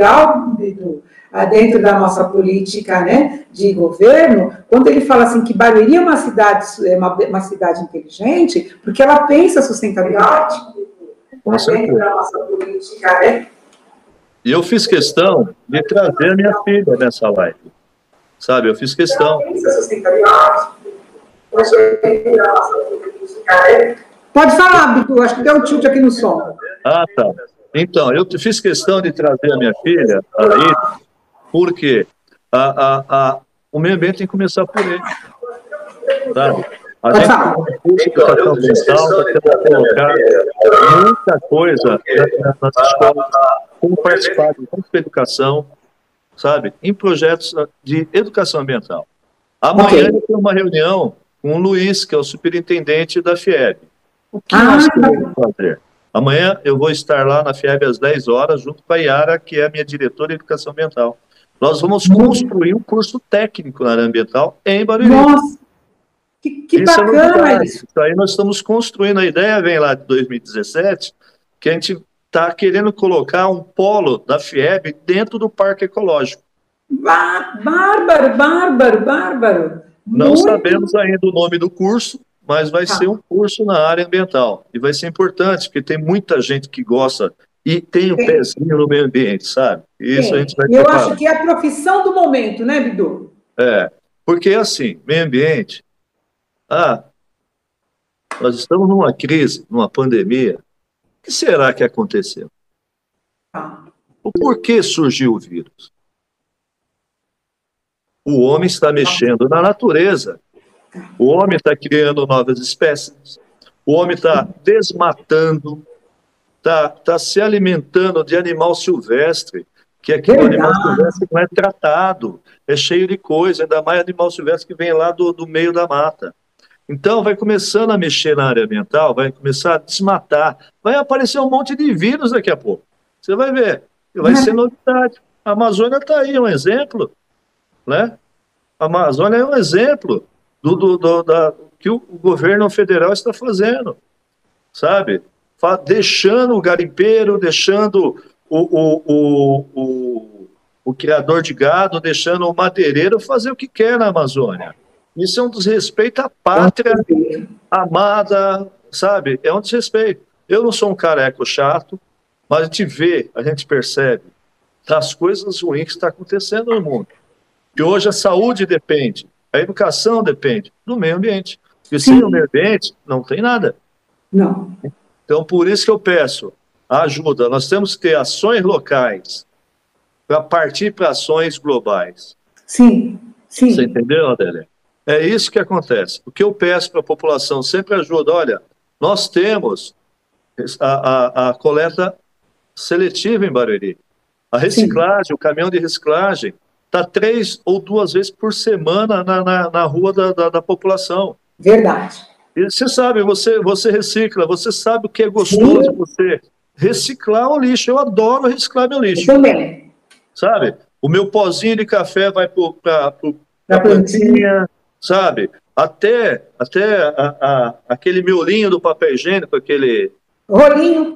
legal, Edu, dentro da nossa política né, de governo, quando ele fala assim que Barueri é uma cidade, é uma, uma cidade inteligente, porque ela pensa sustentabilidade. Com dentro da nossa política, né? E eu fiz questão de trazer minha filha nessa live. Sabe, eu fiz questão. Pode falar, Bitu, acho que deu um tilt aqui no som. Ah, tá. Então, eu fiz questão de trazer a minha filha aí, porque a, a, a, o meio ambiente tem que começar por ele. Sabe? A gente tem um curso de educação ambiental, está colocar muita coisa nas escolas, como participar de curso de educação, sabe, em projetos de educação ambiental. Amanhã okay. tem uma reunião com o Luiz, que é o superintendente da FIEB. O que ah, nós queremos fazer? Amanhã eu vou estar lá na FIEB às 10 horas, junto com a Yara, que é a minha diretora de educação ambiental. Nós vamos construir um curso técnico na área ambiental em Barueri. Nossa, que, que isso é bacana é isso. Isso aí nós estamos construindo, a ideia vem lá de 2017, que a gente está querendo colocar um polo da FIEB dentro do Parque Ecológico. Bárbaro, bárbaro, bárbaro. Não Muito... sabemos ainda o nome do curso, mas vai tá. ser um curso na área ambiental. E vai ser importante, porque tem muita gente que gosta e tem um tem. pezinho no meio ambiente, sabe? Isso tem. a gente vai Eu acho que é a profissão do momento, né, Bidu? É, porque assim, meio ambiente. Ah, nós estamos numa crise, numa pandemia, o que será que aconteceu? O porquê surgiu o vírus? O homem está mexendo na natureza. O homem está criando novas espécies. O homem está desmatando, está tá se alimentando de animal silvestre, que aqui o animal silvestre não é tratado, é cheio de coisa, ainda mais animal silvestre que vem lá do, do meio da mata. Então, vai começando a mexer na área ambiental, vai começar a desmatar, vai aparecer um monte de vírus daqui a pouco. Você vai ver, vai ser novidade. A Amazônia está aí, um exemplo. Né? A Amazônia é um exemplo do, do, do da, que o, governo federal está fazendo, sabe? Deixando o garimpeiro, deixando o, o, o, o, o criador de gado, deixando o madeireiro fazer o que quer na Amazônia. Isso é um desrespeito à pátria amada, sabe? É um desrespeito. Eu não sou um careco chato, mas a gente vê, a gente percebe das coisas ruins que está acontecendo no mundo. Que hoje a saúde depende, a educação depende do meio ambiente. E sem o meio ambiente, não tem nada. Não. Então, por isso que eu peço ajuda. Nós temos que ter ações locais para partir para ações globais. Sim, sim. Você entendeu, Adélia? É isso que acontece. O que eu peço para a população sempre ajuda. Olha, nós temos a, a, a coleta seletiva em Barueri. A reciclagem, Sim. o caminhão de reciclagem, está três ou duas vezes por semana na, na, na rua da, da, da, população. Verdade. E você sabe, você, você recicla, você sabe o que é gostoso Sim. você reciclar o lixo. Eu adoro reciclar meu lixo. Eu também. Sabe? O meu pozinho de café vai para a plantinha, sabe? Até, até a, a, aquele miolinho do papel higiênico, aquele. Rolinho.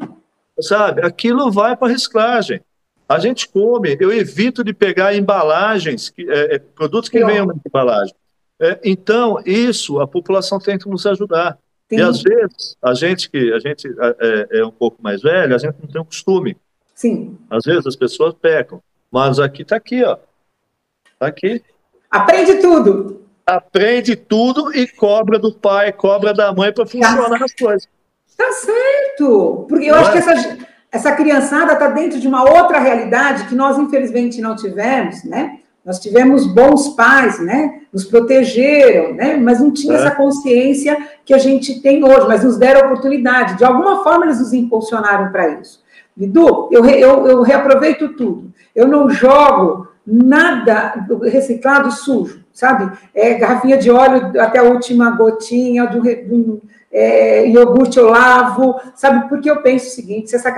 Sabe? Aquilo vai para reciclagem. A gente come, eu evito de pegar embalagens, é, é, produtos que venham de embalagem. É, então, isso a população tem que nos ajudar. Sim. E às vezes, a gente que a gente é, é, um pouco mais velho, a gente não tem o costume. Sim. Às vezes as pessoas pecam. Mas aqui está aqui, ó. Está aqui. Aprende tudo aprende tudo e cobra do pai, cobra da mãe para funcionar tá, as coisas. Tá certo, porque eu não acho é? que essa, essa criançada está dentro de uma outra realidade que nós, infelizmente, não tivemos, né? Nós tivemos bons pais, né? Nos protegeram, né? Mas não tinha é. essa consciência que a gente tem hoje, mas nos deram oportunidade. De alguma forma, eles nos impulsionaram para isso. Vidu, eu, eu, eu reaproveito tudo. Eu não jogo nada reciclado sujo sabe? É, garrafinha de óleo até a última gotinha, de um, é, iogurte eu lavo, sabe? Porque eu penso o seguinte, se essa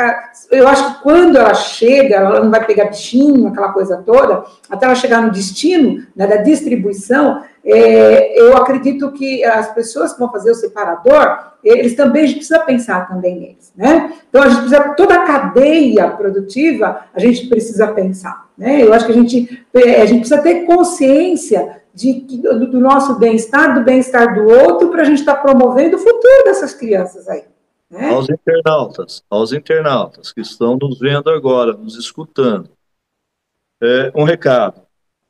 eu acho que quando ela chega, ela não vai pegar bichinho, aquela coisa toda, até ela chegar no destino, né, da distribuição, é, eu acredito que as pessoas que vão fazer o separador, eles também, a gente precisa pensar também neles, né? Então, a gente precisa, toda a cadeia produtiva, a gente precisa pensar, né? Eu acho que a gente, é, a gente precisa ter consciência de, do, do nosso bem-estar, do bem-estar do outro, para a gente estar tá promovendo o futuro dessas crianças aí. Né? Aos internautas, aos internautas que estão nos vendo agora, nos escutando, é, um recado.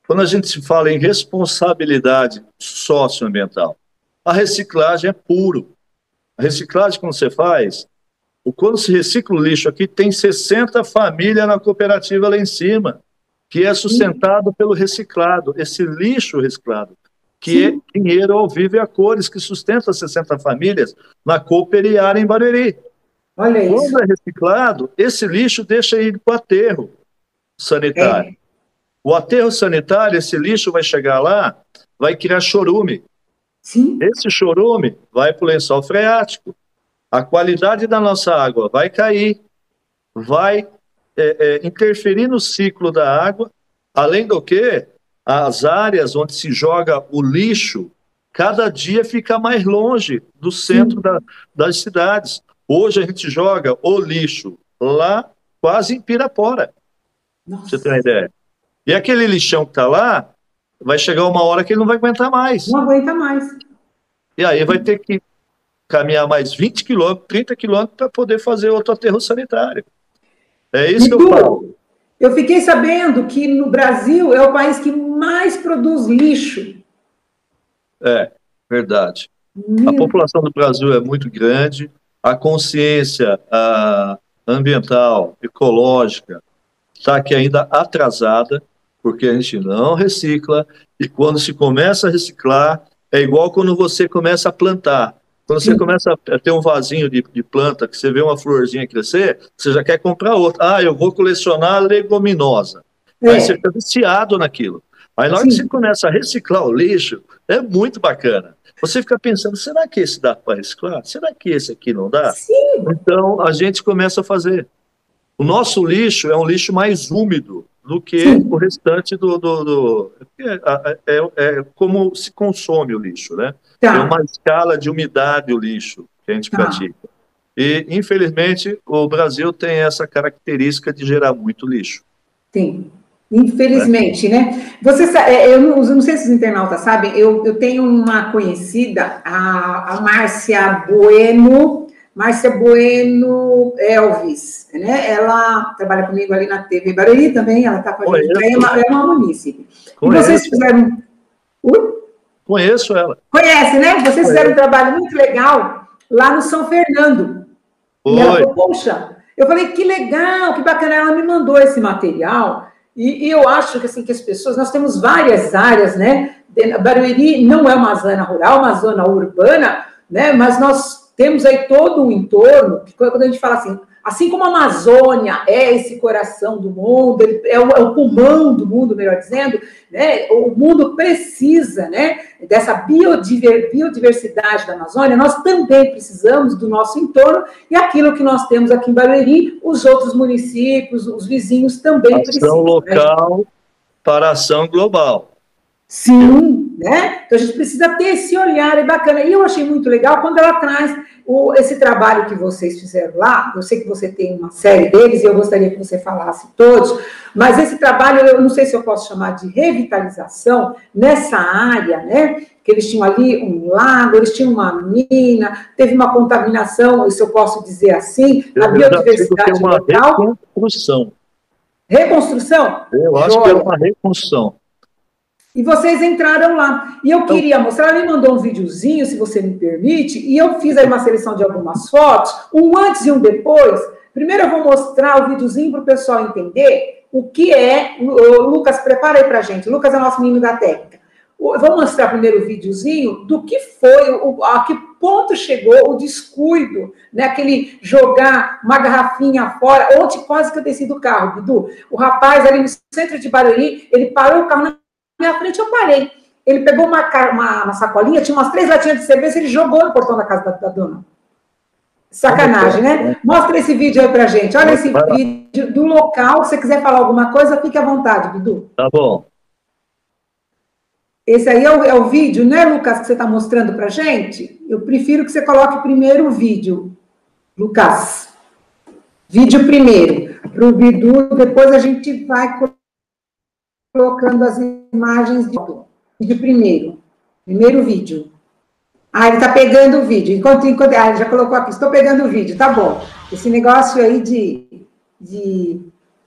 Quando a gente se fala em responsabilidade socioambiental, a reciclagem é puro. A reciclagem, quando você faz, quando se recicla o lixo aqui, tem 60 famílias na cooperativa lá em cima, que é sustentado pelo reciclado, esse lixo reciclado, que é Sim. é dinheiro ao vivo e a cores, que sustenta 60 famílias na cooperiária em Barueri. Olha isso. Quando é reciclado, esse lixo deixa ir para o aterro sanitário. É. O aterro sanitário, esse lixo vai chegar lá, vai criar chorume. Sim. Esse chorume vai para o lençol freático. A qualidade da nossa água vai cair, vai é, é, interferir no ciclo da água, além do que as áreas onde se joga o lixo, cada dia fica mais longe do centro da, das cidades. Hoje a gente joga o lixo lá quase em Pirapora. Nossa. Você tem uma ideia? E aquele lixão que está lá, vai chegar uma hora que ele não vai aguentar mais. Não aguenta mais. E aí vai ter que caminhar mais 20 quilômetros, 30 quilômetros para poder fazer outro aterro sanitário. É isso e que eu falo. Eu fiquei sabendo que no Brasil é o país que mais produz lixo. É, verdade. Meu. A população do Brasil é muito grande, a consciência a ambiental, ecológica, está aqui ainda atrasada porque a gente não recicla, e quando se começa a reciclar, é igual quando você começa a plantar. Quando você começa a ter um vasinho de, de, planta, que você vê uma florzinha crescer, você já quer comprar outra. Ah, eu vou colecionar leguminosa. É. Aí você fica viciado naquilo. Aí na hora Sim. que você começa a reciclar o lixo, é muito bacana. Você fica pensando, será que esse dá para reciclar? Será que esse aqui não dá? Sim. Então a gente começa a fazer. O nosso lixo é um lixo mais úmido do que Sim. o restante do. do, do é, é, é, como se consome o lixo, né? Tá. É uma escala de umidade o lixo que a gente tá. pratica. E, infelizmente, o Brasil tem essa característica de gerar muito lixo. Tem. Infelizmente, né? Você é, eu não, eu não, sei se os internautas sabem, eu, eu tenho uma conhecida, a, a Márcia Bueno, Márcia Bueno Elvis, né? Ela trabalha comigo ali na TV Barueri também, ela está com a gente, é uma, é uma munícipe. E vocês fizeram... Uh? Conheço ela. Conhece, né? Vocês Conheço. fizeram um trabalho muito legal lá no São Fernando. Oi. E ela falou, poxa, eu falei, que legal, que bacana, ela me mandou esse material, e, e, eu acho que, assim, que as pessoas, nós temos várias áreas, né? Barueri não é uma zona rural, uma zona urbana, né? Mas nós temos aí todo um entorno, que quando a gente fala assim, assim como a Amazônia é esse coração do mundo, é o, é o pulmão do mundo, melhor dizendo, né? o mundo precisa né, dessa biodiver, biodiversidade da Amazônia, nós também precisamos do nosso entorno e aquilo que nós temos aqui em Barueri, os outros municípios, os vizinhos também ação precisam. Né? local né? para ação global. Sim, né? Então a gente precisa ter esse olhar, é bacana. E eu achei muito legal quando ela traz o, esse trabalho que vocês fizeram lá. Eu sei que você tem uma série deles e eu gostaria que você falasse todos, mas esse trabalho, eu não sei se eu posso chamar de revitalização nessa área, né? Que eles tinham ali um lago, eles tinham uma mina, teve uma contaminação, se eu posso dizer assim, a biodiversidade uma local. Reconstrução. Reconstrução? Eu acho Joia. que é uma reconstrução. E vocês entraram lá. E eu então queria mostrar, ela me mandou um videozinho, se você me permite, e eu fiz aí uma seleção de algumas fotos, um antes e um depois. Primeiro eu vou mostrar o videozinho para o pessoal entender o que é. O Lucas, prepara aí para gente. O Lucas é nosso menino da técnica. Eu vou mostrar primeiro o videozinho do que foi, o, a que ponto chegou o descuido, né? Aquele jogar uma garrafinha fora. Ontem quase que eu desci do carro, Bidu. O rapaz ali no centro de Barueri, ele parou o carro na minha frente, eu parei. Ele pegou uma, uma, uma, sacolinha, tinha umas três latinhas de cerveja, ele jogou no portão da casa da, da dona. Sacanagem, né? Mostra esse vídeo aí pra gente. Olha esse vídeo do local. Se você quiser falar alguma coisa, fique à vontade, Bidu. Tá bom. Esse aí é o, é o vídeo, né, Lucas, que você está mostrando para gente? Eu prefiro que você coloque primeiro o vídeo, Lucas. Vídeo primeiro, para o Bidu, depois a gente vai colocando as imagens de primeiro. Primeiro vídeo. Ah, ele está pegando o vídeo. Enquanto, enquanto ah, ele já colocou aqui, estou pegando o vídeo, tá bom. Esse negócio aí de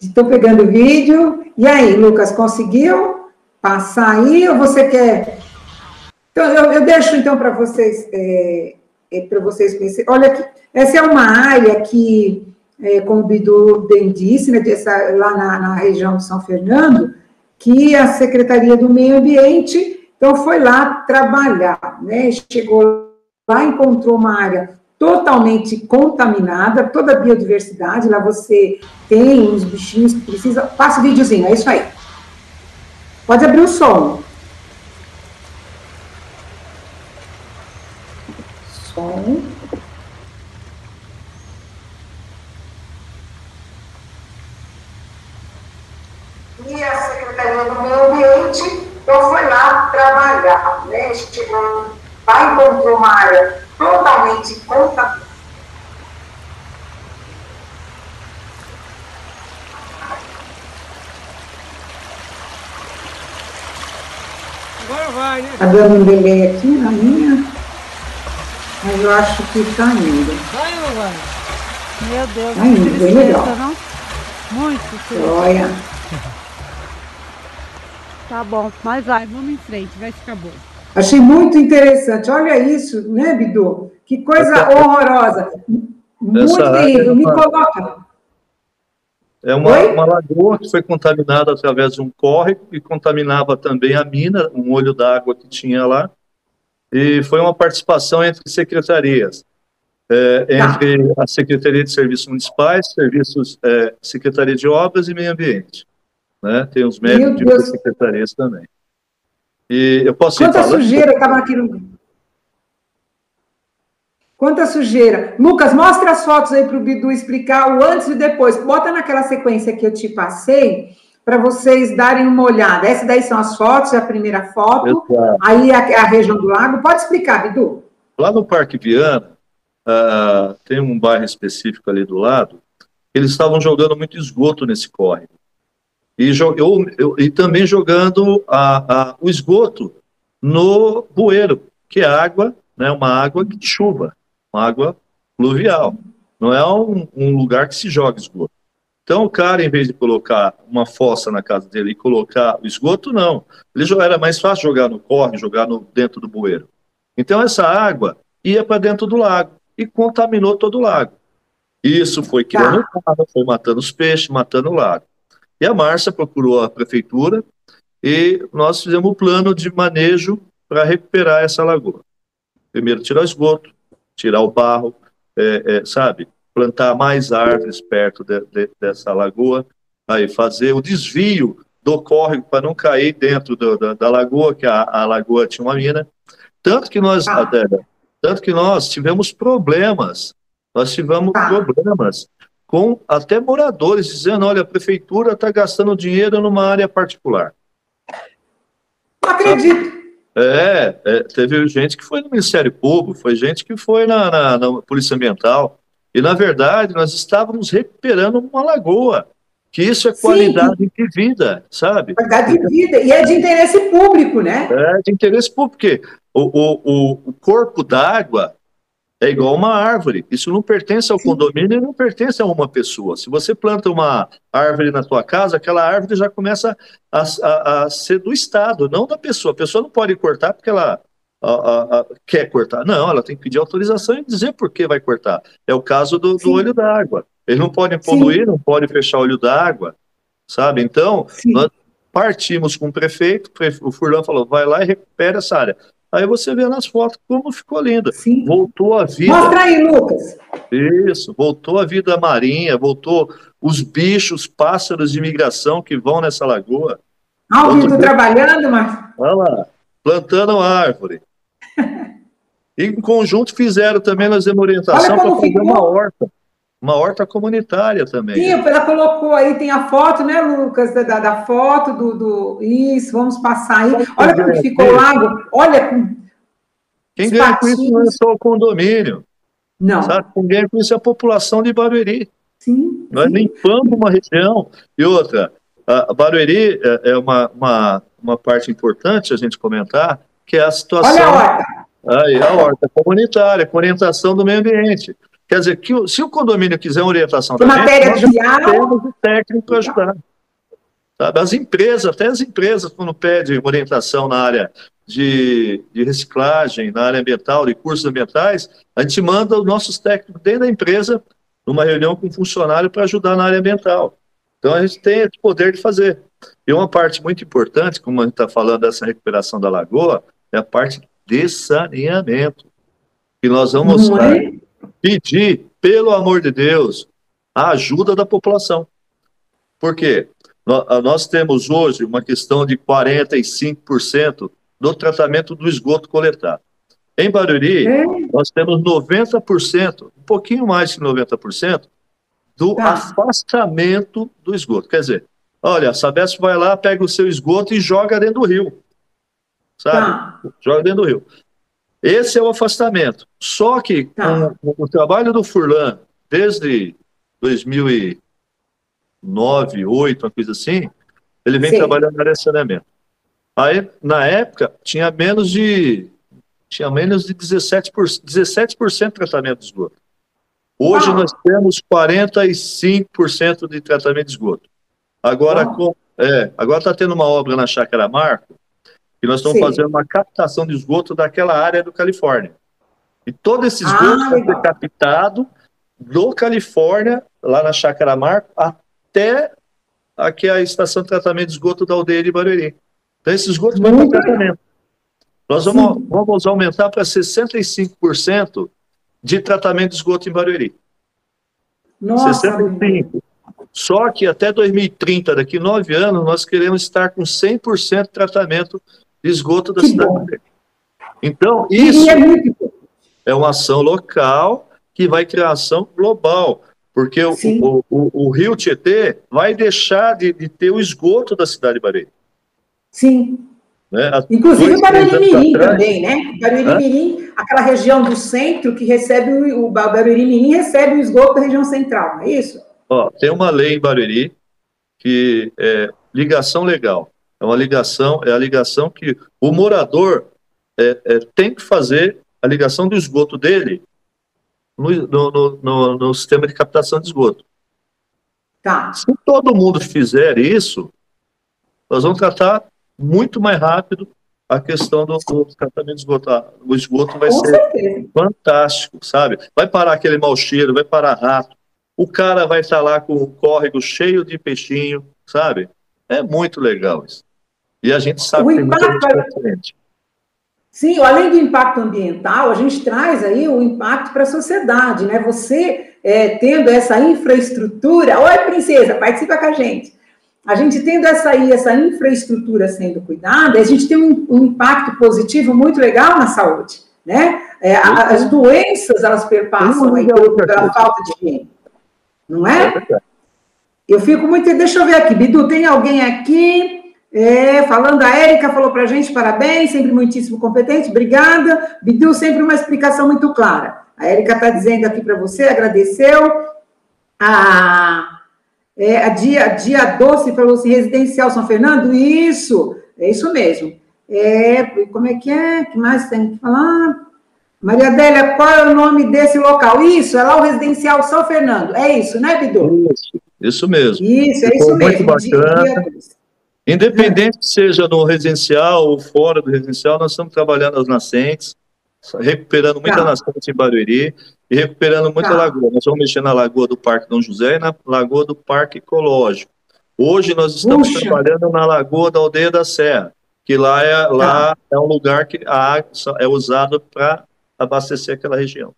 estou pegando o vídeo. E aí, Lucas, conseguiu passar aí ou você quer? Então, eu, eu deixo então para vocês é, é, para vocês conhecerem. Olha aqui, essa é uma área que, é, como o Bidu bem disse, né, dessa, lá na, na região de São Fernando, que a Secretaria do Meio Ambiente então, foi lá trabalhar, né? Chegou lá, encontrou uma área totalmente contaminada, toda a biodiversidade, lá você tem uns bichinhos que precisam. Passa o videozinho, é isso aí. Pode abrir o som. Som. E a Secretaria do Meio Ambiente então foi lá trabalhar, né? Chegou, lá encontrou uma área totalmente contaminada. Agora vai, né? Tá dando um delay aqui na minha, mas eu acho que tá indo. Vai ou não vai? Meu Deus, tá indo, bem legal. Não? Muito Olha. Tá bom, mas vai, vamos em frente, vai ficar bom. Achei muito interessante. Olha isso, né, Bidu? Que coisa horrorosa. Muito terrível. É Me coloca. É uma, uma, lagoa que foi contaminada através de um córrego e contaminava também a mina, um olho d'água que tinha lá. E foi uma participação entre secretarias. É, tá. entre a Secretaria de Serviços Municipais, Serviços, é, Secretaria de Obras e Meio Ambiente né? Tem os médicos de outras secretarias também. E eu posso Quanta sujeira estava aqui no... Quanta sujeira. Lucas, mostra as fotos aí para o Bidu explicar o antes e depois. Bota naquela sequência que eu te passei para vocês darem uma olhada. Essas daí são as fotos, é a primeira foto. Aí a, a, região do lago. Pode explicar, Bidu. Lá no Parque Viana, uh, tem um bairro específico ali do lado, eles estavam jogando muito esgoto nesse córrego e, eu, eu, e também jogando a, a, o esgoto no bueiro, que é água, né, uma água de chuva, uma água pluvial. Não é um, um, lugar que se joga esgoto. Então, o cara, em vez de colocar uma fossa na casa dele e colocar o esgoto, não. Ele era mais fácil jogar no corre, jogar no, dentro do bueiro. Então, essa água ia para dentro do lago e contaminou todo o lago. Isso foi criando tá. foi matando os peixes, matando o lago. E a Márcia procurou a prefeitura e nós fizemos um plano de manejo para recuperar essa lagoa. Primeiro, tirar o esgoto, tirar o barro, é, é, sabe? Plantar mais árvores perto de, de, dessa lagoa, aí fazer o desvio do córrego para não cair dentro do, da, da, lagoa, que a, a, lagoa tinha uma mina. Tanto que nós, ah. tanto que nós tivemos problemas, nós tivemos ah. problemas com até moradores dizendo: olha, a prefeitura está gastando dinheiro numa área particular. Não acredito. É, é, teve gente que foi no Ministério Público, foi gente que foi na, na, na Polícia Ambiental. E, na verdade, nós estávamos recuperando uma lagoa, que isso é qualidade Sim. de vida, sabe? Qualidade de vida, e é de interesse público, né? É de interesse público, porque o, o, o corpo d'água é igual uma árvore. Isso não pertence ao condomínio e não pertence a uma pessoa. Se você planta uma árvore na tua casa, aquela árvore já começa a, a, a ser do Estado, não da pessoa. A pessoa não pode cortar porque ela a, quer cortar. Não, ela tem que pedir autorização e dizer por que vai cortar. É o caso do, do olho d'água. Eles não podem poluir, Sim. não podem fechar o olho d'água, sabe? Então, Sim. nós partimos com o prefeito, o Furlan falou, vai lá e recupera essa área. Aí você vê nas fotos como ficou linda. Sim. Voltou a vida. Mostra aí, Lucas. Isso, voltou a vida marinha, voltou os bichos, pássaros de migração que vão nessa lagoa. Ah, o Vitor trabalhando, mas. Olha lá, plantando árvore. e em conjunto fizeram também, nós demos orientação para fazer uma horta. Uma horta comunitária também. Sim, ela colocou aí, tem a foto, né, Lucas, da, da foto do, do, Isso, vamos passar aí. Olha como que ficou o lago, olha. Quem ganha com isso não é só o condomínio. Não. Sabe? Quem ganha com isso é a população de Barueri. Sim. Nós sim. limpamos uma região. E outra, a Barueri é, é uma, uma, uma parte importante a gente comentar, que é a situação. Olha a horta. Aí, a horta comunitária, com orientação do meio ambiente. Quer dizer, que se o condomínio quiser uma orientação também, matéria nós temos o técnico para ajudar. Sabe? As empresas, até as empresas, quando pedem orientação na área de, de, reciclagem, na área ambiental, de cursos ambientais, a gente manda os nossos técnicos dentro da empresa numa reunião com um funcionário para ajudar na área ambiental. Então a gente tem esse poder de fazer. E uma parte muito importante, como a gente está falando dessa recuperação da lagoa, é a parte de saneamento. E nós vamos é? Pedir, pelo amor de Deus, a ajuda da população. Por quê? Nós temos hoje uma questão de 45% do tratamento do esgoto coletado. Em Barueri, é. nós temos 90%, um pouquinho mais de 90%, do tá. afastamento do esgoto. Quer dizer, olha, a Sabesp vai lá, pega o seu esgoto e joga dentro do rio. Sabe? Tá. Joga dentro do rio. Esse é o afastamento. Só que tá. com, com, o trabalho do Furlan, desde 2009, 2008, uma coisa assim, ele vem Sim. trabalhando na área de saneamento. Aí, na época, tinha menos de tinha menos de 17%, 17% de tratamento de esgoto. Hoje ah. nós temos 45% de tratamento de esgoto. Agora ah. é, agora está tendo uma obra na Chácara Marco, que nós estamos Sim. fazendo uma captação de esgoto daquela área do Califórnia. E todo esse esgoto ah, vai ser captado do Califórnia, lá na Chácara Marco, até aqui a estação de tratamento de esgoto da aldeia de Barueri. Então, esse esgoto vai para tratamento. Nós vamos, vamos aumentar para 65% de tratamento de esgoto em Barueri. Nossa, 65%. Só que até 2030, daqui nove anos, nós queremos estar com 100% de tratamento de esgoto da que cidade. Bom. Então, isso é, é uma ação local que vai criar ação global, porque o, o, o, o, Rio Tietê vai deixar de, de, ter o esgoto da cidade de Barueri. Sim. Né? Inclusive o Barueri Mirim também, né? Barueri Mirim, aquela região do centro que recebe o, o Barueri Mirim recebe o esgoto da região central, não é isso? Ó, tem uma lei em Barueri que é ligação legal. É uma ligação, é a ligação que o morador é, é, tem que fazer a ligação do esgoto dele no, no, no, no, sistema de captação de esgoto. Tá. Se todo mundo fizer isso, nós vamos tratar muito mais rápido a questão do, do tratamento de esgoto. O esgoto vai Com ser certeza. fantástico, sabe? Vai parar aquele mau cheiro, vai parar rato. O cara vai estar lá com o córrego cheio de peixinho, sabe? É muito legal isso. E a gente sabe o que impacto, tem muita gente Sim, além do impacto ambiental, a gente traz aí o impacto para a sociedade, né? Você é, tendo essa infraestrutura, oi princesa, participa com a gente. A gente tendo essa aí, essa infraestrutura sendo cuidada, a gente tem um, um impacto positivo muito legal na saúde, né? É, as doenças, elas perpassam aí pela falta de higiene, não é? é eu fico muito... Deixa eu ver aqui, Bidu, tem alguém aqui... É, falando, a Érica falou para a gente, parabéns, sempre muitíssimo competente, obrigada. Bidu, sempre uma explicação muito clara. A Érica está dizendo aqui para você, agradeceu. A, é, a, Dia, a Dia Doce falou assim, residencial São Fernando, isso, é isso mesmo. É, como é que é? que mais tem que falar? Maria Adélia, qual é o nome desse local? Isso, é lá o residencial São Fernando. É isso, né, Bidu? Isso, isso mesmo. Isso, é isso mesmo. Muito bacana. Dia, Independente seja no residencial ou fora do residencial, nós estamos trabalhando as nascentes, recuperando muita tá. nascente em Barueri e recuperando muita tá. lagoa. Nós vamos mexer na lagoa do Parque Dom José e na lagoa do Parque Ecológico. Hoje nós estamos Puxa. trabalhando na lagoa da Aldeia da Serra, que lá é, lá tá. é um lugar que a água é usada para abastecer aquela região.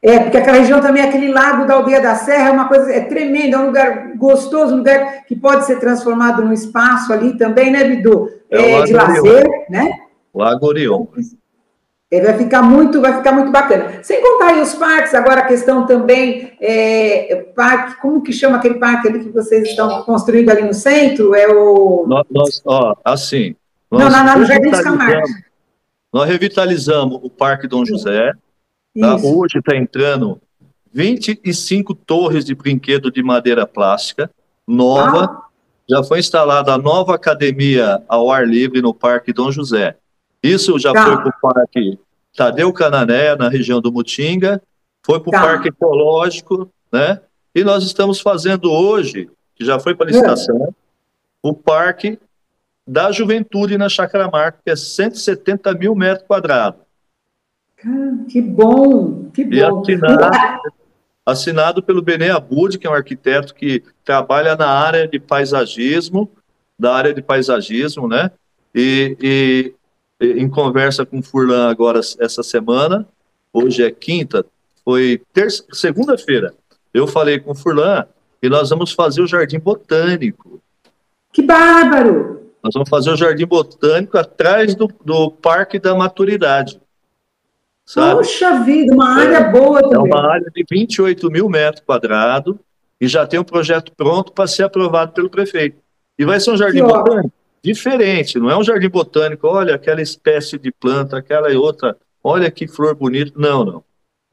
É, porque aquela região também, aquele lago da Aldeia da Serra, é uma coisa é tremenda, é um lugar gostoso, um lugar que pode ser transformado num espaço ali também, né, Bidu? É, é de lazer, né? Lago Orion. É, vai ficar muito, vai ficar muito bacana. Sem contar aí os parques, agora a questão também, é, parque, como que chama aquele parque ali que vocês estão construindo ali no centro? É o. Nós, nós ó, assim. Não, não, não, no Jardim dos Camargos. Nós revitalizamos o Parque Dom José. Tá? Hoje está entrando 25 torres de brinquedo de madeira plástica, nova. Ah. Já foi instalada a nova academia ao ar livre no Parque Dom José. Isso já tá. foi para o Parque Tadeu Canané, na região do Mutinga, foi para o tá. Parque Ecológico, né? E nós estamos fazendo hoje, que já foi para licitação, é. o Parque da Juventude na Chácara Marca, que é 170 mil metros quadrados. Que bom, que bom. E assinado, assinado pelo Benê Abud, que é um arquiteto que trabalha na área de paisagismo, da área de paisagismo, né? E, e em conversa com o Furlan agora essa semana, hoje é quinta, foi terça, segunda-feira, eu falei com o Furlan e nós vamos fazer o Jardim Botânico. Que bárbaro! Nós vamos fazer o Jardim Botânico atrás do, do Parque da Maturidade. Sabe? Poxa vida, uma área é, boa também. É uma área de 28 mil metros quadrados e já tem um projeto pronto para ser aprovado pelo prefeito. E vai ser um jardim botânico diferente, não é um jardim botânico, olha aquela espécie de planta, aquela e outra, olha que flor bonita. Não, não.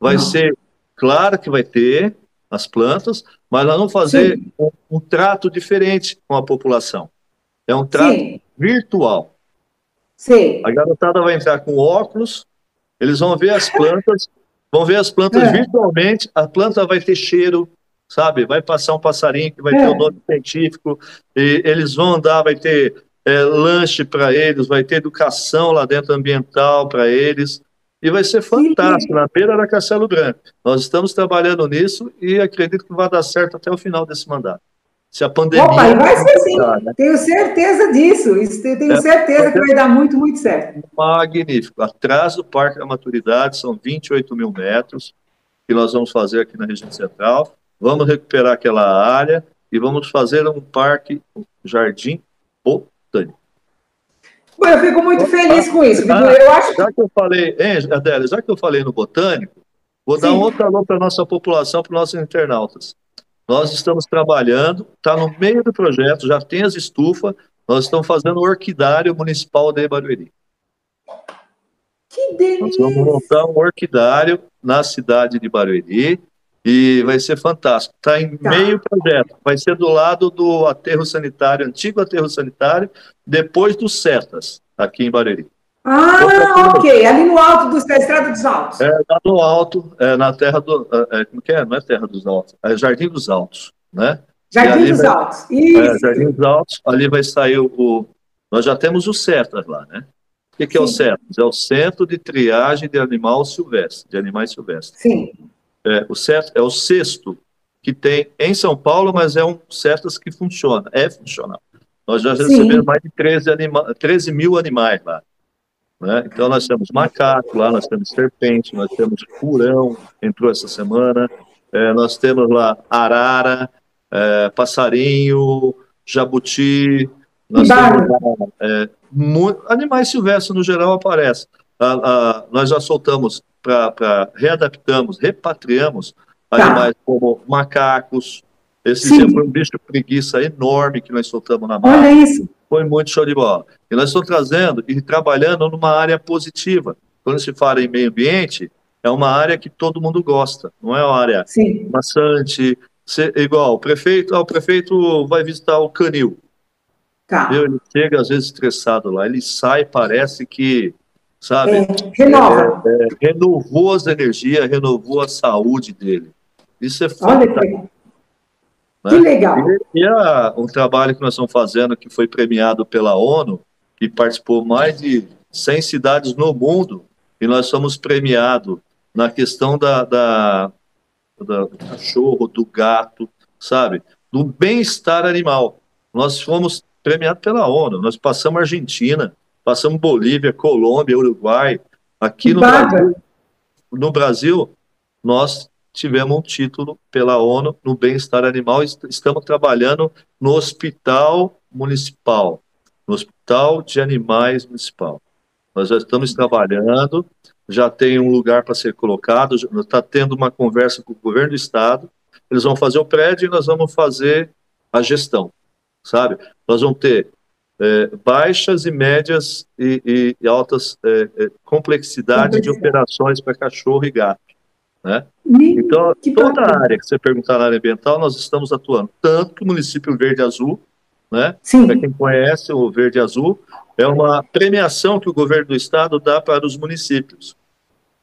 Vai não. ser, claro que vai ter as plantas, mas nós vamos fazer um, um, trato diferente com a população. É um trato Sim. virtual. Sim. A garotada vai entrar com óculos, eles vão ver as plantas, vão ver as plantas é. virtualmente, a planta vai ter cheiro, sabe? Vai passar um passarinho que vai é. ter o nome científico, e eles vão andar, vai ter é, lanche para eles, vai ter educação lá dentro ambiental para eles, e vai ser fantástico, na beira da Castelo Branco. Nós estamos trabalhando nisso e acredito que vai dar certo até o final desse mandato. Se a pandemia. Opa, vai ser sim, né? tenho certeza disso, isso, tenho é, certeza que vai dar muito, muito certo. Magnífico. Atrás do Parque da Maturidade, são 28 mil metros que nós vamos fazer aqui na região central. Vamos recuperar aquela área e vamos fazer um parque, um jardim Tânia. Bom, eu fico muito feliz com isso. Ah, eu acho já que eu falei, hein, Adélia, já que eu falei no botânico, vou Sim. dar um outro alô para a nossa população, para os nossos internautas. Nós estamos trabalhando, está no meio do projeto, já tem as estufas, nós estamos fazendo o orquidário municipal de Barueri. Que delícia! Nós vamos montar um orquidário na cidade de Barueri, e vai ser fantástico. Está em tá. meio projeto. Vai ser do lado do aterro sanitário, antigo aterro sanitário, depois do Cetas, aqui em Barueri. Ah, ok. Ali no alto do, da Estrada dos Altos. É, lá no alto, é, na terra do. É, é, como que é? Não é Terra dos Altos, é Jardim dos Altos, né? Jardim dos vai, Altos. É, Isso. É, Jardim dos Altos, ali vai sair o, o. nós já temos o Cetas lá, né? O que, que é o CETAS? É o Centro de Triagem de Animal Silvestre, de Animais Silvestres. Sim. É, o CERT é o sexto que tem em São Paulo, mas é um CERTAS que funciona, é funcional. Nós já recebemos mais de 13, anima 13 mil animais lá. Né? Então, nós temos macaco lá, nós temos serpente, nós temos furão, entrou essa semana, é, nós temos lá arara, é, passarinho, jabuti, nós temos é, animais silvestres no geral aparecem. Ah, ah, nós já soltamos para readaptamos, repatriamos tá. animais como macacos. Esse dia foi um bicho preguiça enorme que nós soltamos na mata. Olha isso. Foi muito show de bola. E nós estamos trazendo e trabalhando numa área positiva. Quando se fala em meio ambiente, é uma área que todo mundo gosta, não é uma área Sim. maçante. igual, o prefeito, ah, o prefeito vai visitar o canil. Tá. Ele chega às vezes estressado lá, ele sai, parece que sabe? É, renova. É, é, renovou as energias, renovou a saúde dele. Isso é fantástico. Né? que legal. E, e a, um trabalho que nós estamos fazendo, que foi premiado pela ONU, que participou mais de 100 cidades no mundo, e nós somos premiados na questão da, da, da do cachorro, do gato, sabe? Do bem-estar animal. Nós fomos premiados pela ONU, nós passamos Argentina, passamos Bolívia, Colômbia, Uruguai. Aqui no Brasil, no Brasil, nós tivemos um título pela ONU no bem-estar animal. Estamos trabalhando no hospital municipal, no hospital de animais municipal. Nós já estamos trabalhando, já tem um lugar para ser colocado, está tendo uma conversa com o governo do estado. Eles vão fazer o prédio e nós vamos fazer a gestão, sabe? Nós vamos ter é, baixas e médias e, e altas é, é, complexidade de operações para cachorro e gato. Né? Então, toda a área que você perguntar na área ambiental, nós estamos atuando. Tanto que o município Verde Azul, né? Para quem conhece o Verde Azul, é uma premiação que o governo do estado dá para os municípios.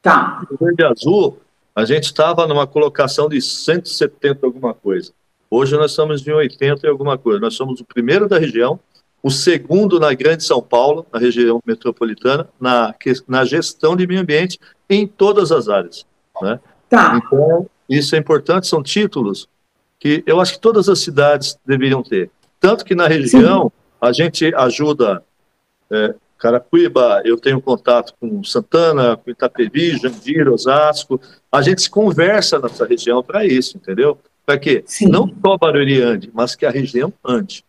Tá. O Verde Azul, a gente estava numa colocação de 170 alguma coisa. Hoje nós estamos em 80 e alguma coisa. Nós somos o primeiro da região, o segundo na Grande São Paulo, na região metropolitana, na, na gestão de meio ambiente em todas as áreas. Né? Tá. Então, isso é importante, são títulos que eu acho que todas as cidades deveriam ter. Tanto que na região, Sim. a gente ajuda é, Carapicuíba, eu tenho contato com Santana, com Itapevi, Jandira, Osasco. A gente se conversa nessa região para isso, entendeu? Para quê? Sim. Não só Barueri ande, mas que a região ande.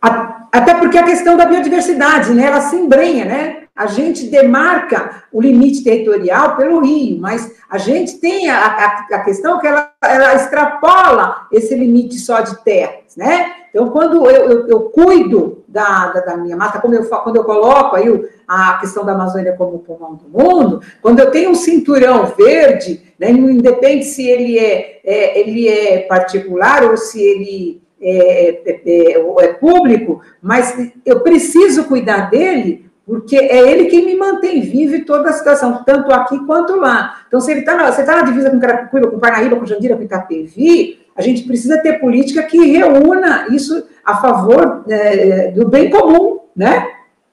Até porque a questão da biodiversidade, né, ela se embrenha, né? A gente demarca o limite territorial pelo rio, mas a gente tem a, a, a questão que ela, ela, extrapola esse limite só de terras, né? Então, quando eu, eu, eu cuido da, da, da, minha mata, como eu, quando eu coloco aí a questão da Amazônia como pulmão do mundo, quando eu tenho um cinturão verde, né, independe se ele é, é ele é particular ou se ele é, é, é, é, público, mas eu preciso cuidar dele, porque é ele quem me mantém vivo em toda a situação, tanto aqui quanto lá. Então, se ele está na, tá na divisa com Carapicuíba, com Parnaíba, com Jandira, com Itapevi, a gente precisa ter política que reúna isso a favor é, do bem comum, né?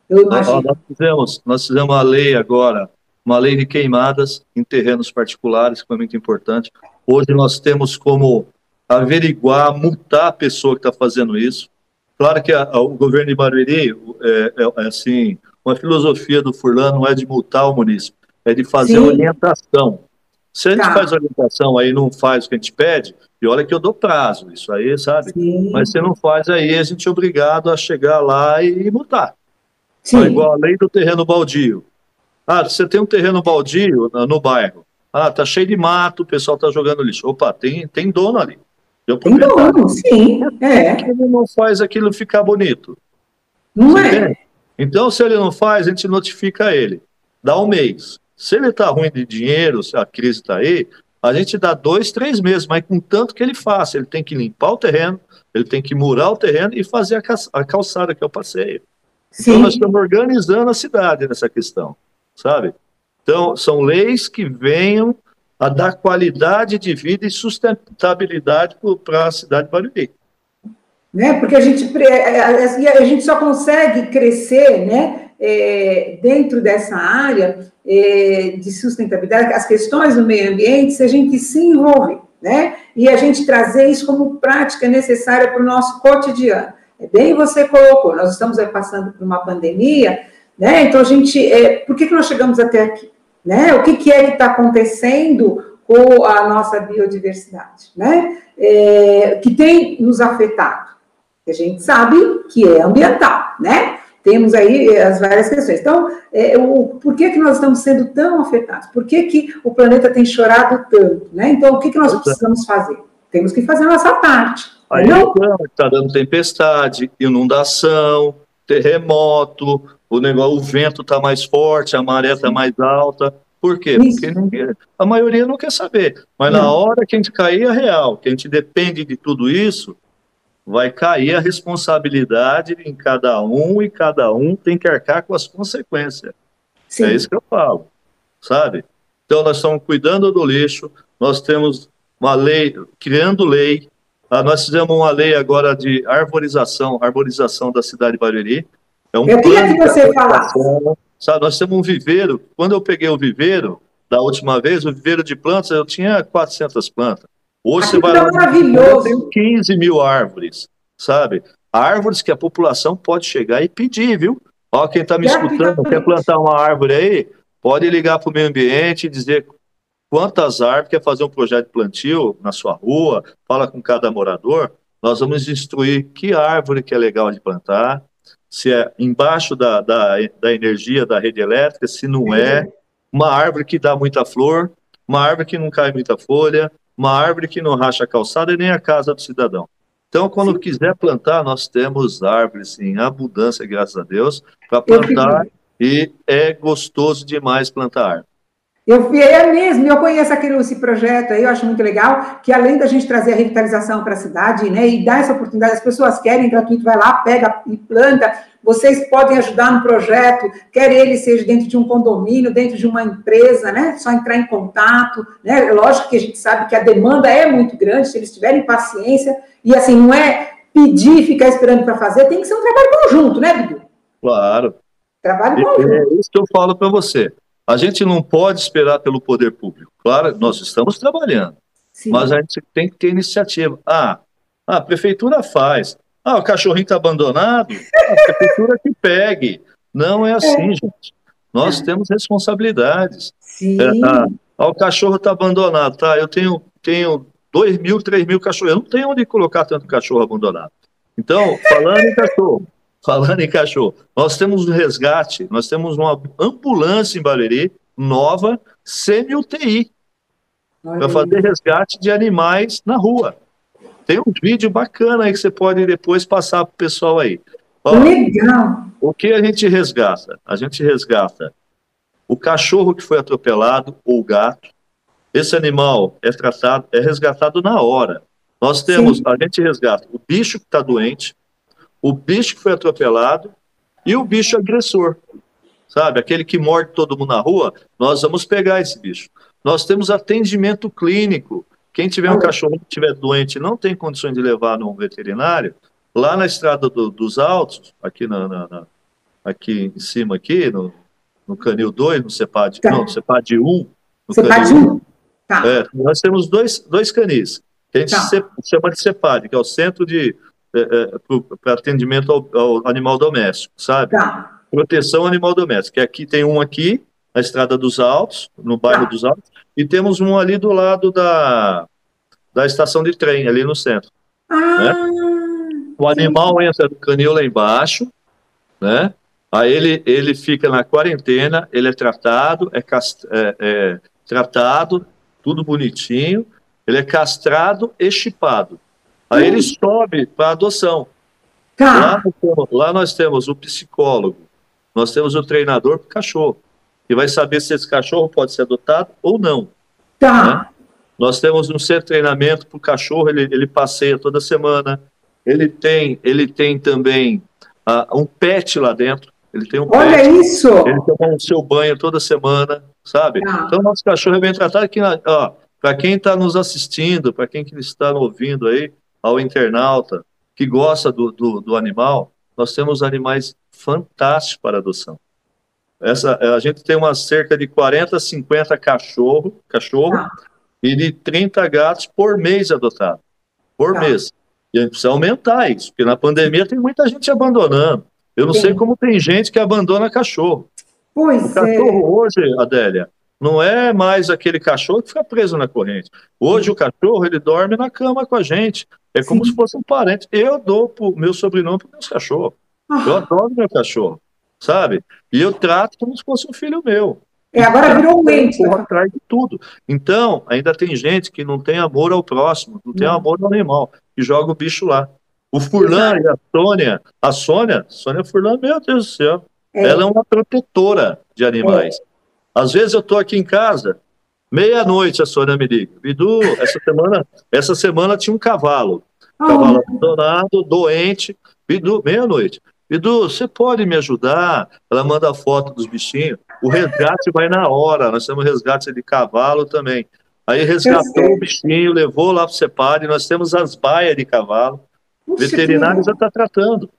Eu imagino. Nós fizemos, nós fizemos uma lei agora, uma lei de queimadas em terrenos particulares, que é muito importante. Hoje nós temos como averiguar, multar a pessoa que está fazendo isso. Claro que a, a, o governo de Barueri, é, é, é, assim, uma filosofia do Furlan não é de multar o município, é de fazer Sim. orientação. Se a gente tá. faz orientação aí não faz o que a gente pede, e olha que eu dou prazo, isso aí, sabe? Sim. Mas se não faz aí, a gente é obrigado a chegar lá e multar. Sim. É igual a lei do terreno baldio. Ah, você tem um terreno baldio no, no bairro. Ah, tá cheio de mato, o pessoal tá jogando lixo. Opa, tem, tem dono ali. Tem dono, sim. É. Por que ele não faz aquilo ficar bonito? Não Você é. Tem? Então, se ele não faz, a gente notifica ele. Dá um mês. Se ele está ruim de dinheiro, se a crise está aí, a gente dá dois, três meses, mas com tanto que ele faça. Ele tem que limpar o terreno, ele tem que murar o terreno e fazer a calçada, que é o passeio. Sim. Então, nós estamos organizando a cidade nessa questão, sabe? Então, são leis que venham a dar qualidade de vida e sustentabilidade para a cidade de Barueri. Né? Porque a gente, é, é, a gente só consegue crescer né, é, dentro dessa área é, de sustentabilidade, as questões do meio ambiente, se a gente se envolve, né? E a gente trazer isso como prática necessária para o nosso cotidiano. É bem você colocou, nós estamos passando por uma pandemia, né? Então a gente, é, por que, que nós chegamos até aqui? né? O que, que é que está acontecendo com a nossa biodiversidade, né? É, que tem nos afetado. A gente sabe que é ambiental, né? Temos aí as várias questões. Então, é, o, por que, que nós estamos sendo tão afetados? Por que, que o planeta tem chorado tanto? Né? Então, o que, que nós precisamos fazer? Temos que fazer a nossa parte. Aí está dando tempestade, inundação, terremoto, o negócio, o vento está mais forte, a maré está mais alta. Por quê? Isso. Porque ninguém, a maioria não quer saber. Mas não. na hora que a gente cair a real, que a gente depende de tudo isso, vai cair a responsabilidade em cada um e cada um tem que arcar com as consequências. Sim. É isso que eu falo, sabe? Então nós estamos cuidando do lixo, nós temos uma lei, criando lei, ah, nós fizemos uma lei agora de arborização, arborização da cidade de Barueri, é um eu queria que você falasse. Sabe, nós temos um viveiro. Quando eu peguei o viveiro, da última vez, o viveiro de plantas, eu tinha 400 plantas. Aqui você vai tá lá, maravilhoso. tenho 15 mil árvores, sabe? Árvores que a população pode chegar e pedir, viu? Ó, quem está me escutando, quer plantar uma árvore aí, pode ligar para o meio ambiente e dizer quantas árvores, quer fazer um projeto de plantio na sua rua, fala com cada morador, nós vamos instruir que árvore que é legal de plantar, se é embaixo da, da, da energia da rede elétrica, se não é, uma árvore que dá muita flor, uma árvore que não cai muita folha, uma árvore que não racha a calçada e nem a casa do cidadão. Então, quando Sim. quiser plantar, nós temos árvores em abundância, graças a Deus, para plantar e é gostoso demais plantar árvore. Eu é mesmo, eu conheço aquele esse projeto aí, eu acho muito legal, que além da gente trazer a revitalização para a cidade, né, e dar essa oportunidade, as pessoas querem gratuito, vai lá, pega e planta, vocês podem ajudar no projeto, quer ele seja dentro de um condomínio, dentro de uma empresa, né, só entrar em contato, né, lógico que a gente sabe que a demanda é muito grande, se eles tiverem paciência, e assim, não é pedir e ficar esperando para fazer, tem que ser um trabalho conjunto, né, Bidu? Claro. Trabalho conjunto. É isso que eu falo para você. A gente não pode esperar pelo poder público. Claro, nós estamos trabalhando, Sim. mas a gente tem que ter iniciativa. Ah, a prefeitura faz. Ah, o cachorrinho está abandonado, a prefeitura que pegue. Não é assim, é. gente. Nós é. temos responsabilidades. Sim. É, ah, ah, o cachorro está abandonado, tá? Eu tenho, tenho dois mil, três mil cachorros. Eu não tenho onde colocar tanto cachorro abandonado. Então, falando em cachorro, Falando em cachorro, nós temos um resgate, nós temos uma ambulância em Baleri, nova, semi-UTI, para fazer resgate de animais na rua. Tem um vídeo bacana aí que você pode depois passar para o pessoal aí. Ó, Legal! O que a gente resgata? A gente resgata o cachorro que foi atropelado ou o gato. Esse animal é tratado, é resgatado na hora. Nós temos, Sim. a gente resgata o bicho que está doente, o bicho que foi atropelado e o bicho agressor. Sabe, aquele que morde todo mundo na rua, nós vamos pegar esse bicho. Nós temos atendimento clínico. Quem tiver um cachorro que estiver doente não tem condições de levar no veterinário, lá na estrada do, dos Altos, aqui, na, na, na, aqui em cima, aqui, no, no Canil 2, no CEPAD, tá. não, no CEPAD 1. No CEPAD 1? Tá. É, nós temos dois, dois canis, que a gente tá. chama de CEPAD, que é o Centro de é, é, para atendimento ao, ao, animal doméstico, sabe? Tá. Proteção animal doméstico. Que aqui tem um aqui, na Estrada dos Altos, no bairro tá. dos Altos, e temos um ali do lado da, da estação de trem, ali no centro. Ah, né? O animal sim. entra no canil lá embaixo, né? Aí ele, ele fica na quarentena, ele é tratado, é, cast, é, é tratado, tudo bonitinho, ele é castrado e chipado. Aí ele sobe para adoção. Tá. Lá, lá, nós temos o psicólogo, nós temos o treinador para o cachorro, que vai saber se esse cachorro pode ser adotado ou não. Tá. Né? Nós temos um centro de treinamento para o cachorro, ele, ele passeia toda semana. Ele tem, ele tem também uh, um pet lá dentro. Ele tem um Olha pet, isso! Ele toma o seu banho toda semana, sabe? Tá. Então, nosso cachorro é bem tratado. Aqui, para quem está nos assistindo, para quem que está ouvindo aí, ao internauta que gosta do, do, do animal, nós temos animais fantásticos para adoção. Essa, a gente tem uma cerca de 40, 50 cachorro, cachorro ah. e de 30 gatos por mês adotado. Por ah. mês. E a gente precisa aumentar isso, porque na pandemia tem muita gente abandonando. Eu não Sim. sei como tem gente que abandona cachorro. Pois o cachorro é. hoje, Adélia, não é mais aquele cachorro que fica preso na corrente. Hoje o cachorro ele dorme na cama com a gente. É como Sim. se fosse um parente. Eu dou o meu sobrenome para meus cachorros. Ah. Eu adoro meu cachorro, sabe? E eu trato como se fosse um filho meu. É, agora virou um ente. Né? atrás de tudo. Então, ainda tem gente que não tem amor ao próximo, não tem não. amor ao animal, e joga o bicho lá. O Furlan Exato. e a Sônia, a Sônia, Sônia Furlan, meu Deus do céu, é. ela é uma protetora de animais. É. Às vezes eu estou aqui em casa, meia-noite a Sônia me liga. Bidu, essa semana, essa semana tinha um cavalo. Oh. Cavalo abandonado, doente. Bidu, meia-noite. Bidu, você pode me ajudar? Ela manda a foto dos bichinhos. O resgate vai na hora. Nós temos resgate de cavalo também. Aí resgatou o bichinho, levou lá para o CEPAD. Nós temos as baias de cavalo. Puxa, veterinário já está tratando,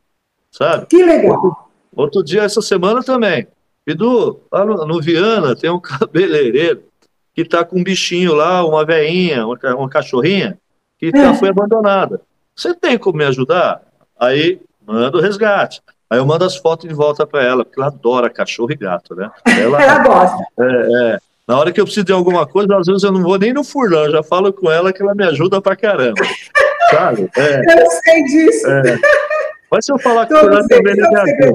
sabe? Que legal. Outro, outro dia, essa semana também. Edu, lá no, no Viana tem um cabeleireiro que está com um bichinho lá, uma veinha, uma, uma cachorrinha, que tá, foi abandonada. Você tem como me ajudar? Aí manda o resgate. Aí eu mando as fotos de volta para ela, porque ela adora cachorro e gato, né? Ela, ela gosta. É, é. Na hora que eu preciso de alguma coisa, às vezes eu não vou nem no furlão, já falo com ela que ela me ajuda pra caramba. sabe? É. Eu sei disso. É. Mas se eu falar o Furlan também ele é,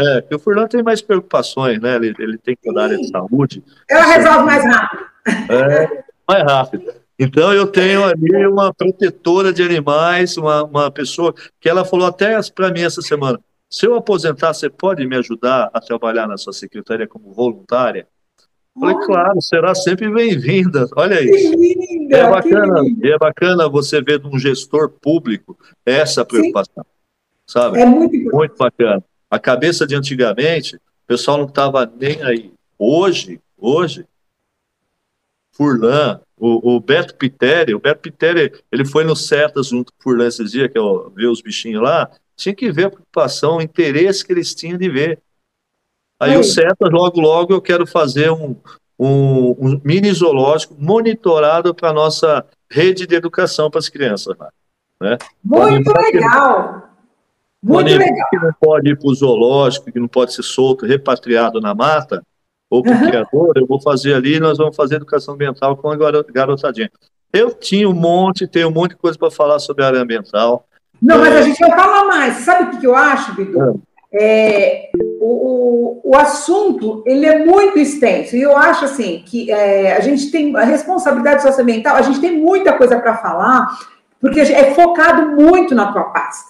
é, que o Furlan tem mais preocupações, né? Ele, ele tem a área de saúde. Ela resolve mais rápido. É, mais rápido. Então eu tenho ali uma protetora de animais, uma, uma pessoa que ela falou até para mim essa semana: se eu aposentar, você pode me ajudar a trabalhar na sua secretaria como voluntária? Falei, claro, será sempre bem-vinda. Olha isso. Linda, é bacana, é bacana você ver de um gestor público essa preocupação. Sim. Sabe? É muito, muito bacana. A cabeça de antigamente, o pessoal não estava nem aí. Hoje, hoje, Furlan, o, o Beto Pitéria, o Beto Pitéria, ele foi no Cetas junto com o Furlan esses dias, que eu vi os bichinhos lá, tinha que ver a preocupação, o interesse que eles tinham de ver. Aí o Cetas, logo, logo, eu quero fazer um, um, um mini zoológico monitorado para a nossa rede de educação para as crianças. Né? Muito legal! Muito legal. que não pode ir para o zoológico, que não pode ser solto, repatriado na mata, ou para o uhum. criador, eu vou fazer ali, nós vamos fazer educação ambiental com a garotadinha. Eu tinha um monte, tenho um monte de coisa para falar sobre a área ambiental. Não, mas a gente vai falar mais. Sabe o que eu acho, Vitor? É. é, o, o, assunto ele é muito extenso e eu acho assim que é, a gente tem a responsabilidade socioambiental, a gente tem muita coisa para falar porque é focado muito na tua pasta.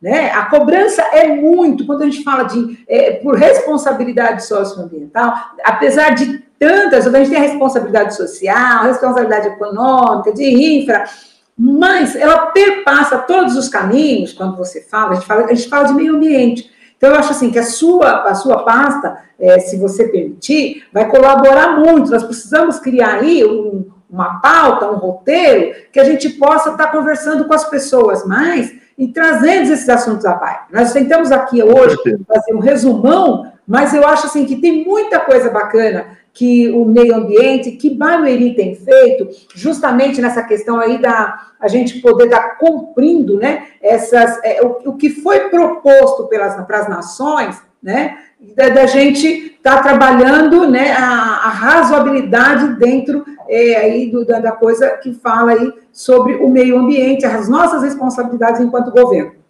Né? A cobrança é muito, quando a gente fala de é, por responsabilidade socioambiental, apesar de tantas, a gente tem a responsabilidade social, responsabilidade econômica, de infra, mas ela perpassa todos os caminhos quando você fala, a gente fala, a gente fala de meio ambiente. Então, eu acho assim que a sua, a sua pasta, é, se você permitir, vai colaborar muito. Nós precisamos criar aí um, uma pauta, um roteiro, que a gente possa estar conversando com as pessoas mais e trazendo esses assuntos à baila. Nós tentamos aqui hoje fazer um resumão, mas eu acho assim que tem muita coisa bacana que o meio ambiente, que Barueri tem feito, justamente nessa questão aí da a gente poder estar cumprindo, né, essas, é, o, o, que foi proposto pelas para as nações, né, da, da gente estar tá trabalhando, né, a, a razoabilidade dentro é, aí do, da, da coisa que fala aí sobre o meio ambiente, as nossas responsabilidades enquanto governo.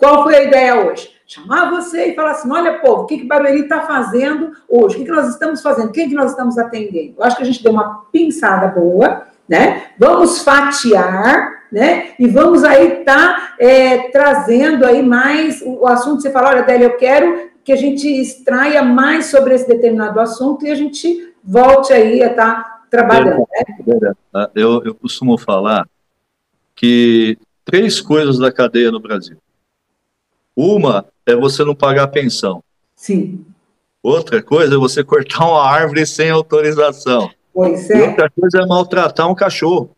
Qual foi a ideia hoje? Chamar você e falar assim: olha, povo, o que, que Barueri está fazendo hoje? O que, que nós estamos fazendo? Quem que nós estamos atendendo? Eu acho que a gente deu uma pinçada boa, né? Vamos fatiar, né? E vamos aí estar tá, é, trazendo aí mais o, assunto. Você fala, olha, Délia, eu quero que a gente extraia mais sobre esse determinado assunto e a gente volte aí a estar tá trabalhando. Né? Ah, eu, eu costumo falar que três coisas da cadeia no Brasil. Uma é você não pagar pensão. Sim. Outra coisa é você cortar uma árvore sem autorização. Pois é. E outra coisa é maltratar um cachorro.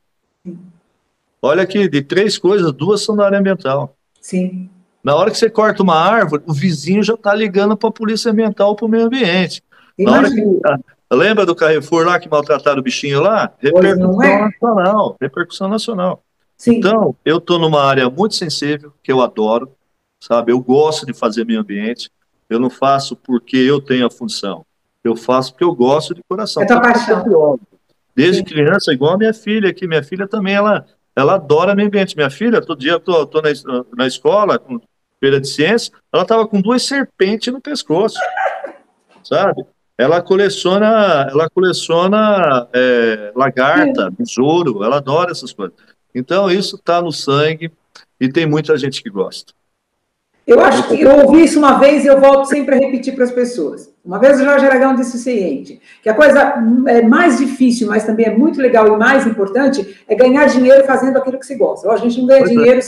Olha aqui, de três coisas, duas são da área ambiental. Sim. Na hora que você corta uma árvore, o vizinho já está ligando para a polícia ambiental, para o meio ambiente. Na hora que, Lembra do Carrefour lá que maltrataram o bichinho lá? Repercussão é. nacional. Repercussão nacional. Sim. Então, eu estou numa área muito sensível, que eu adoro, sabe? Eu gosto de fazer meio ambiente. Eu não faço porque eu tenho a função. Eu faço porque eu gosto de coração. É tua paixão. Desde Sim. criança, igual a minha filha aqui. Minha filha também, ela, ela adora meio ambiente. Minha filha, todo dia eu tô, tô na, na escola, com feira de ciência, ela estava com duas serpentes no pescoço, sabe? ela coleciona, ela coleciona é, lagarta, besouro, ela adora essas coisas. Então isso está no sangue e tem muita gente que gosta. Eu acho que eu ouvi isso uma vez e eu volto sempre a repetir para as pessoas. Uma vez o Jorge Aragão disse o seguinte: que a coisa é mais difícil, mas também é muito legal e mais importante, é ganhar dinheiro fazendo aquilo que se gosta. A gente não ganha é. dinheiro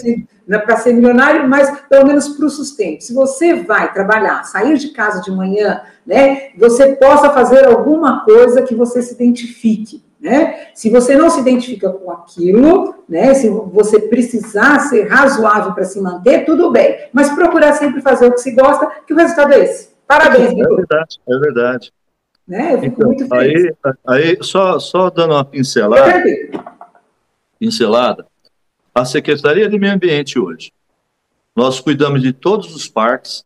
é. para ser milionário, mas pelo menos para o sustento. Se você vai trabalhar, sair de casa de manhã, né, você possa fazer alguma coisa que você se identifique. Né? Se você não se identifica com aquilo, né, se você precisar ser razoável para se manter, tudo bem. Mas procurar sempre fazer o que se gosta, que o resultado é esse. Parabéns, É verdade, é verdade. Né? Eu fico então, muito feliz. Aí, aí só, só dando uma pincelada, pincelada, a Secretaria de Meio Ambiente hoje, nós cuidamos de todos os parques,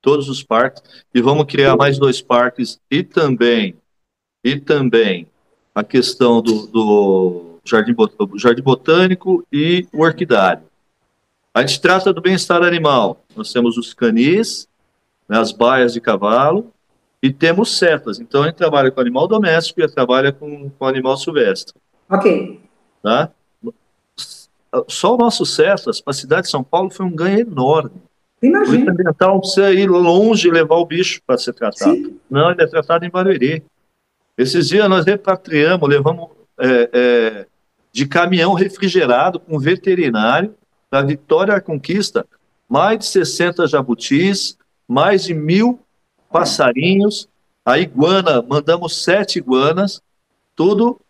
todos os parques, e vamos criar mais dois parques, e também, e também a questão do, do jardim, jardim botânico e o orquidário. A gente trata do bem-estar animal. Nós temos os canis, né, as baias de cavalo, e temos setas. Então, a gente trabalha com animal doméstico e trabalha com, com animal silvestre. Ok. Tá? Só o nosso setas para a cidade de São Paulo foi um ganho enorme. Imagina. O ambiental não precisa ir longe e levar o bicho para ser tratado. Sim. Não, ele é tratado em Barueri. Esses dias nós repatriamos, levamos é, é, de caminhão refrigerado com veterinário da Vitória Conquista, mais de 60 jabutis, mais de mil passarinhos, a iguana, mandamos sete iguanas, tudo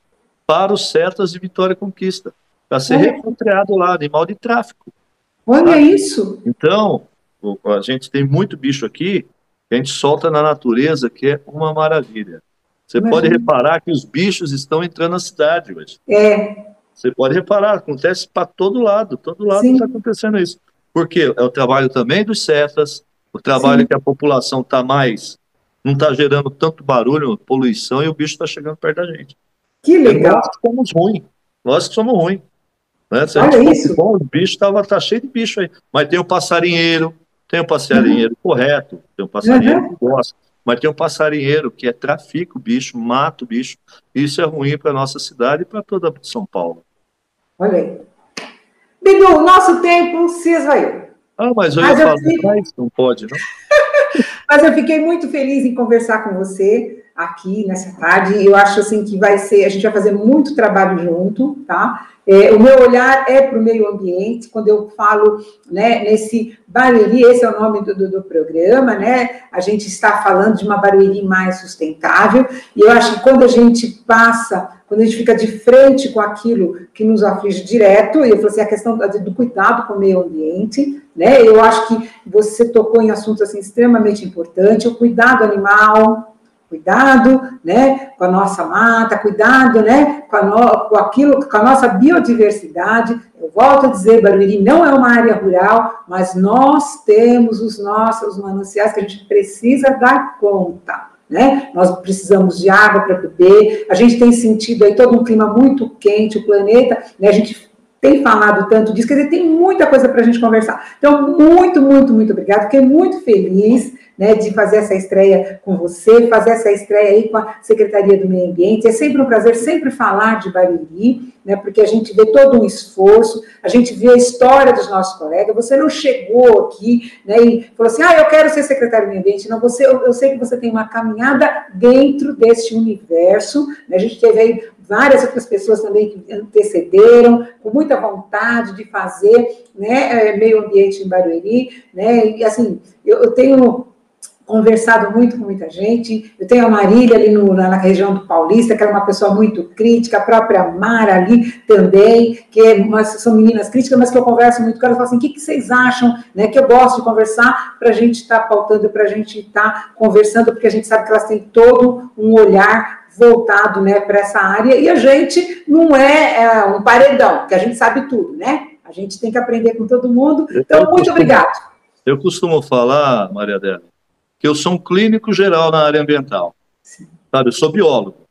para os setas de Vitória Conquista, para ser É. repatriado lá, animal de tráfico. Olha Ah. isso. Então, a gente tem muito bicho aqui que a gente solta na natureza, que é uma maravilha. Você Imagina. pode reparar que os bichos estão entrando na cidade hoje. É, Você pode reparar, acontece para todo lado, todo lado está acontecendo isso. Porque é o trabalho também dos setas, o trabalho Sim. que a população está mais, não está gerando tanto barulho, poluição, e o bicho está chegando perto da gente. que legal. Nós que somos ruins, nós que somos ruins. Né? Se Olha isso. bom, o bicho tava, tá cheio de bicho aí. Mas tem o passarinheiro, tem o passarinheiro correto, tem o passarinheiro Uhum. que gosta, mas tem o passarinheiro que é trafica o bicho, mata o bicho. Isso é ruim para nossa cidade e para toda São Paulo. Olha aí. Bidu, nosso tempo se esvaiu. Ah, mas eu Mas ia eu falar, fico- mas não pode, não? Mas eu fiquei muito feliz em conversar com você aqui nessa tarde. Eu acho assim que vai ser, a gente vai fazer muito trabalho junto, tá? É, o meu olhar é para o meio ambiente. Quando eu falo né, nesse Barueri, esse é o nome do, do, do programa, né? A gente está falando de uma Barueri mais sustentável. E eu acho que quando a gente passa, quando a gente fica de frente com aquilo que nos aflige direto, e eu falei assim, a questão do, do cuidado com o meio ambiente, né? Eu acho que você tocou em assuntos assim extremamente importantes, o cuidado animal, cuidado, né, com a nossa mata, cuidado, né, com, no, com aquilo, com a nossa biodiversidade. Eu volto a dizer, Barueri não é uma área rural, mas nós temos os nossos mananciais que a gente precisa dar conta. Né? Nós precisamos de água para beber, a gente tem sentido aí todo um clima muito quente, o planeta, né? a gente tem falado tanto disso, quer dizer, tem muita coisa para a gente conversar. Então, muito, muito, muito obrigada. Fiquei muito feliz né, de fazer essa estreia com você, fazer essa estreia aí com a Secretaria do Meio Ambiente. É sempre um prazer sempre falar de Bariri, né, porque a gente vê todo um esforço, a gente vê a história dos nossos colegas. Você não chegou aqui né, e falou assim, ah, eu quero ser secretário do Meio Ambiente. Não, você, eu, eu sei que você tem uma caminhada dentro deste universo. Né, a gente teve aí várias outras pessoas também que antecederam, com muita vontade de fazer né, meio ambiente em Barueri, né, e assim, eu, eu tenho conversado muito com muita gente, eu tenho a Marília ali no, na, região do Paulista, que é uma pessoa muito crítica, a própria Mara ali também, que é uma, são meninas críticas, mas que eu converso muito com elas, falo assim, o que, que vocês acham, né, que eu gosto de conversar, para a gente estar tá pautando, para a gente estar tá conversando, porque a gente sabe que elas têm todo um olhar voltado né, para essa área, e a gente não é, é, um paredão, que a gente sabe tudo, né? A gente tem que aprender com todo mundo. Então, muito obrigado. Eu costumo falar, Maria Adela, que eu sou um clínico geral na área ambiental. Sim. Sabe, eu sou biólogo,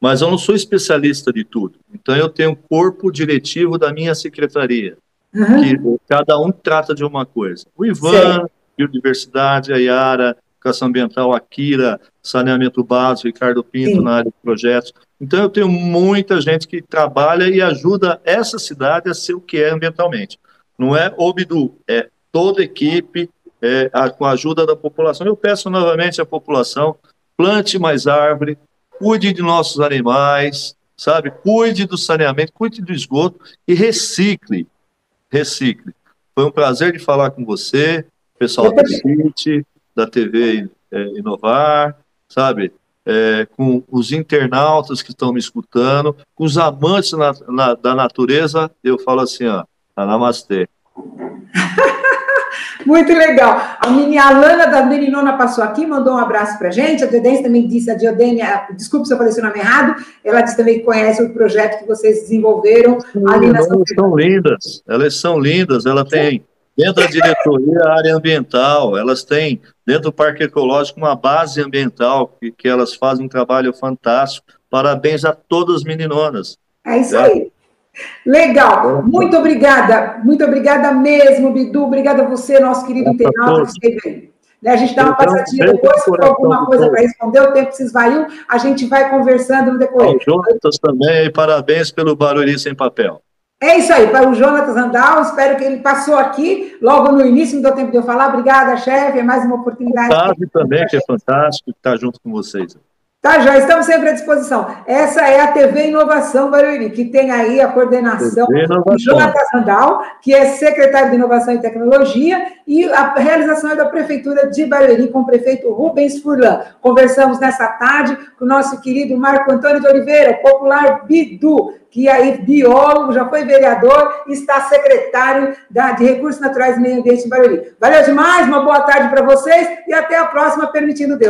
mas eu não sou especialista de tudo. Então, eu tenho um corpo diretivo da minha secretaria, uhum. que cada um trata de uma coisa. O Ivan, certo. biodiversidade, a Yara, educação ambiental, a Kira, saneamento básico, Ricardo Pinto Sim. na área de projetos. Então, eu tenho muita gente que trabalha e ajuda essa cidade a ser o que é ambientalmente. Não é o Bidu, é toda a equipe, é, a, com a ajuda da população. Eu peço novamente à população, plante mais árvore, cuide de nossos animais, sabe? Cuide do saneamento, cuide do esgoto e recicle, recicle. Foi um prazer de falar com você, pessoal da CIT, da TV é, Inovar, sabe? É, com os internautas que estão me escutando, com os amantes na, na, da natureza, eu falo assim, ó, namastê. Muito legal. A minha Alana da Meninona passou aqui, mandou um abraço pra gente. A Diodense também disse, a Diodênia, desculpe se eu falei seu nome errado, ela disse também que conhece o projeto que vocês desenvolveram Sim, ali na Elas são lindas, elas são lindas, ela tem dentro da diretoria a área ambiental, elas têm dentro do Parque Ecológico uma base ambiental, que, que elas fazem um trabalho fantástico. Parabéns a todas as meninonas. É isso aí. Legal, muito obrigada, muito obrigada mesmo, Bidu, obrigada a você, nosso querido internauta que esteve aí. Né, a gente dá uma então, passadinha depois, se for alguma coisa para responder, o tempo se esvaiu, a gente vai conversando no decorrer. Jonatas também, parabéns pelo Barueri Sem Papel. É isso aí, para o Jonatas Andal, espero que ele passou aqui, logo no início, não deu tempo de eu falar. Obrigada, chefe, é mais uma oportunidade. O também, que é fantástico, estar junto com vocês. Tá, já estamos sempre à disposição. Essa é a TV Inovação Barueri, que tem aí a coordenação do Jonatas Randal, que é secretário de Inovação e Tecnologia, e a realização é da Prefeitura de Barueri, com o prefeito Rubens Furlan. Conversamos nessa tarde com o nosso querido Marco Antônio de Oliveira, popular Bidu, que aí biólogo, já foi vereador, está secretário da, de Recursos Naturais e Meio Ambiente de Barueri. Valeu demais, uma boa tarde para vocês e até a próxima, permitindo Deus.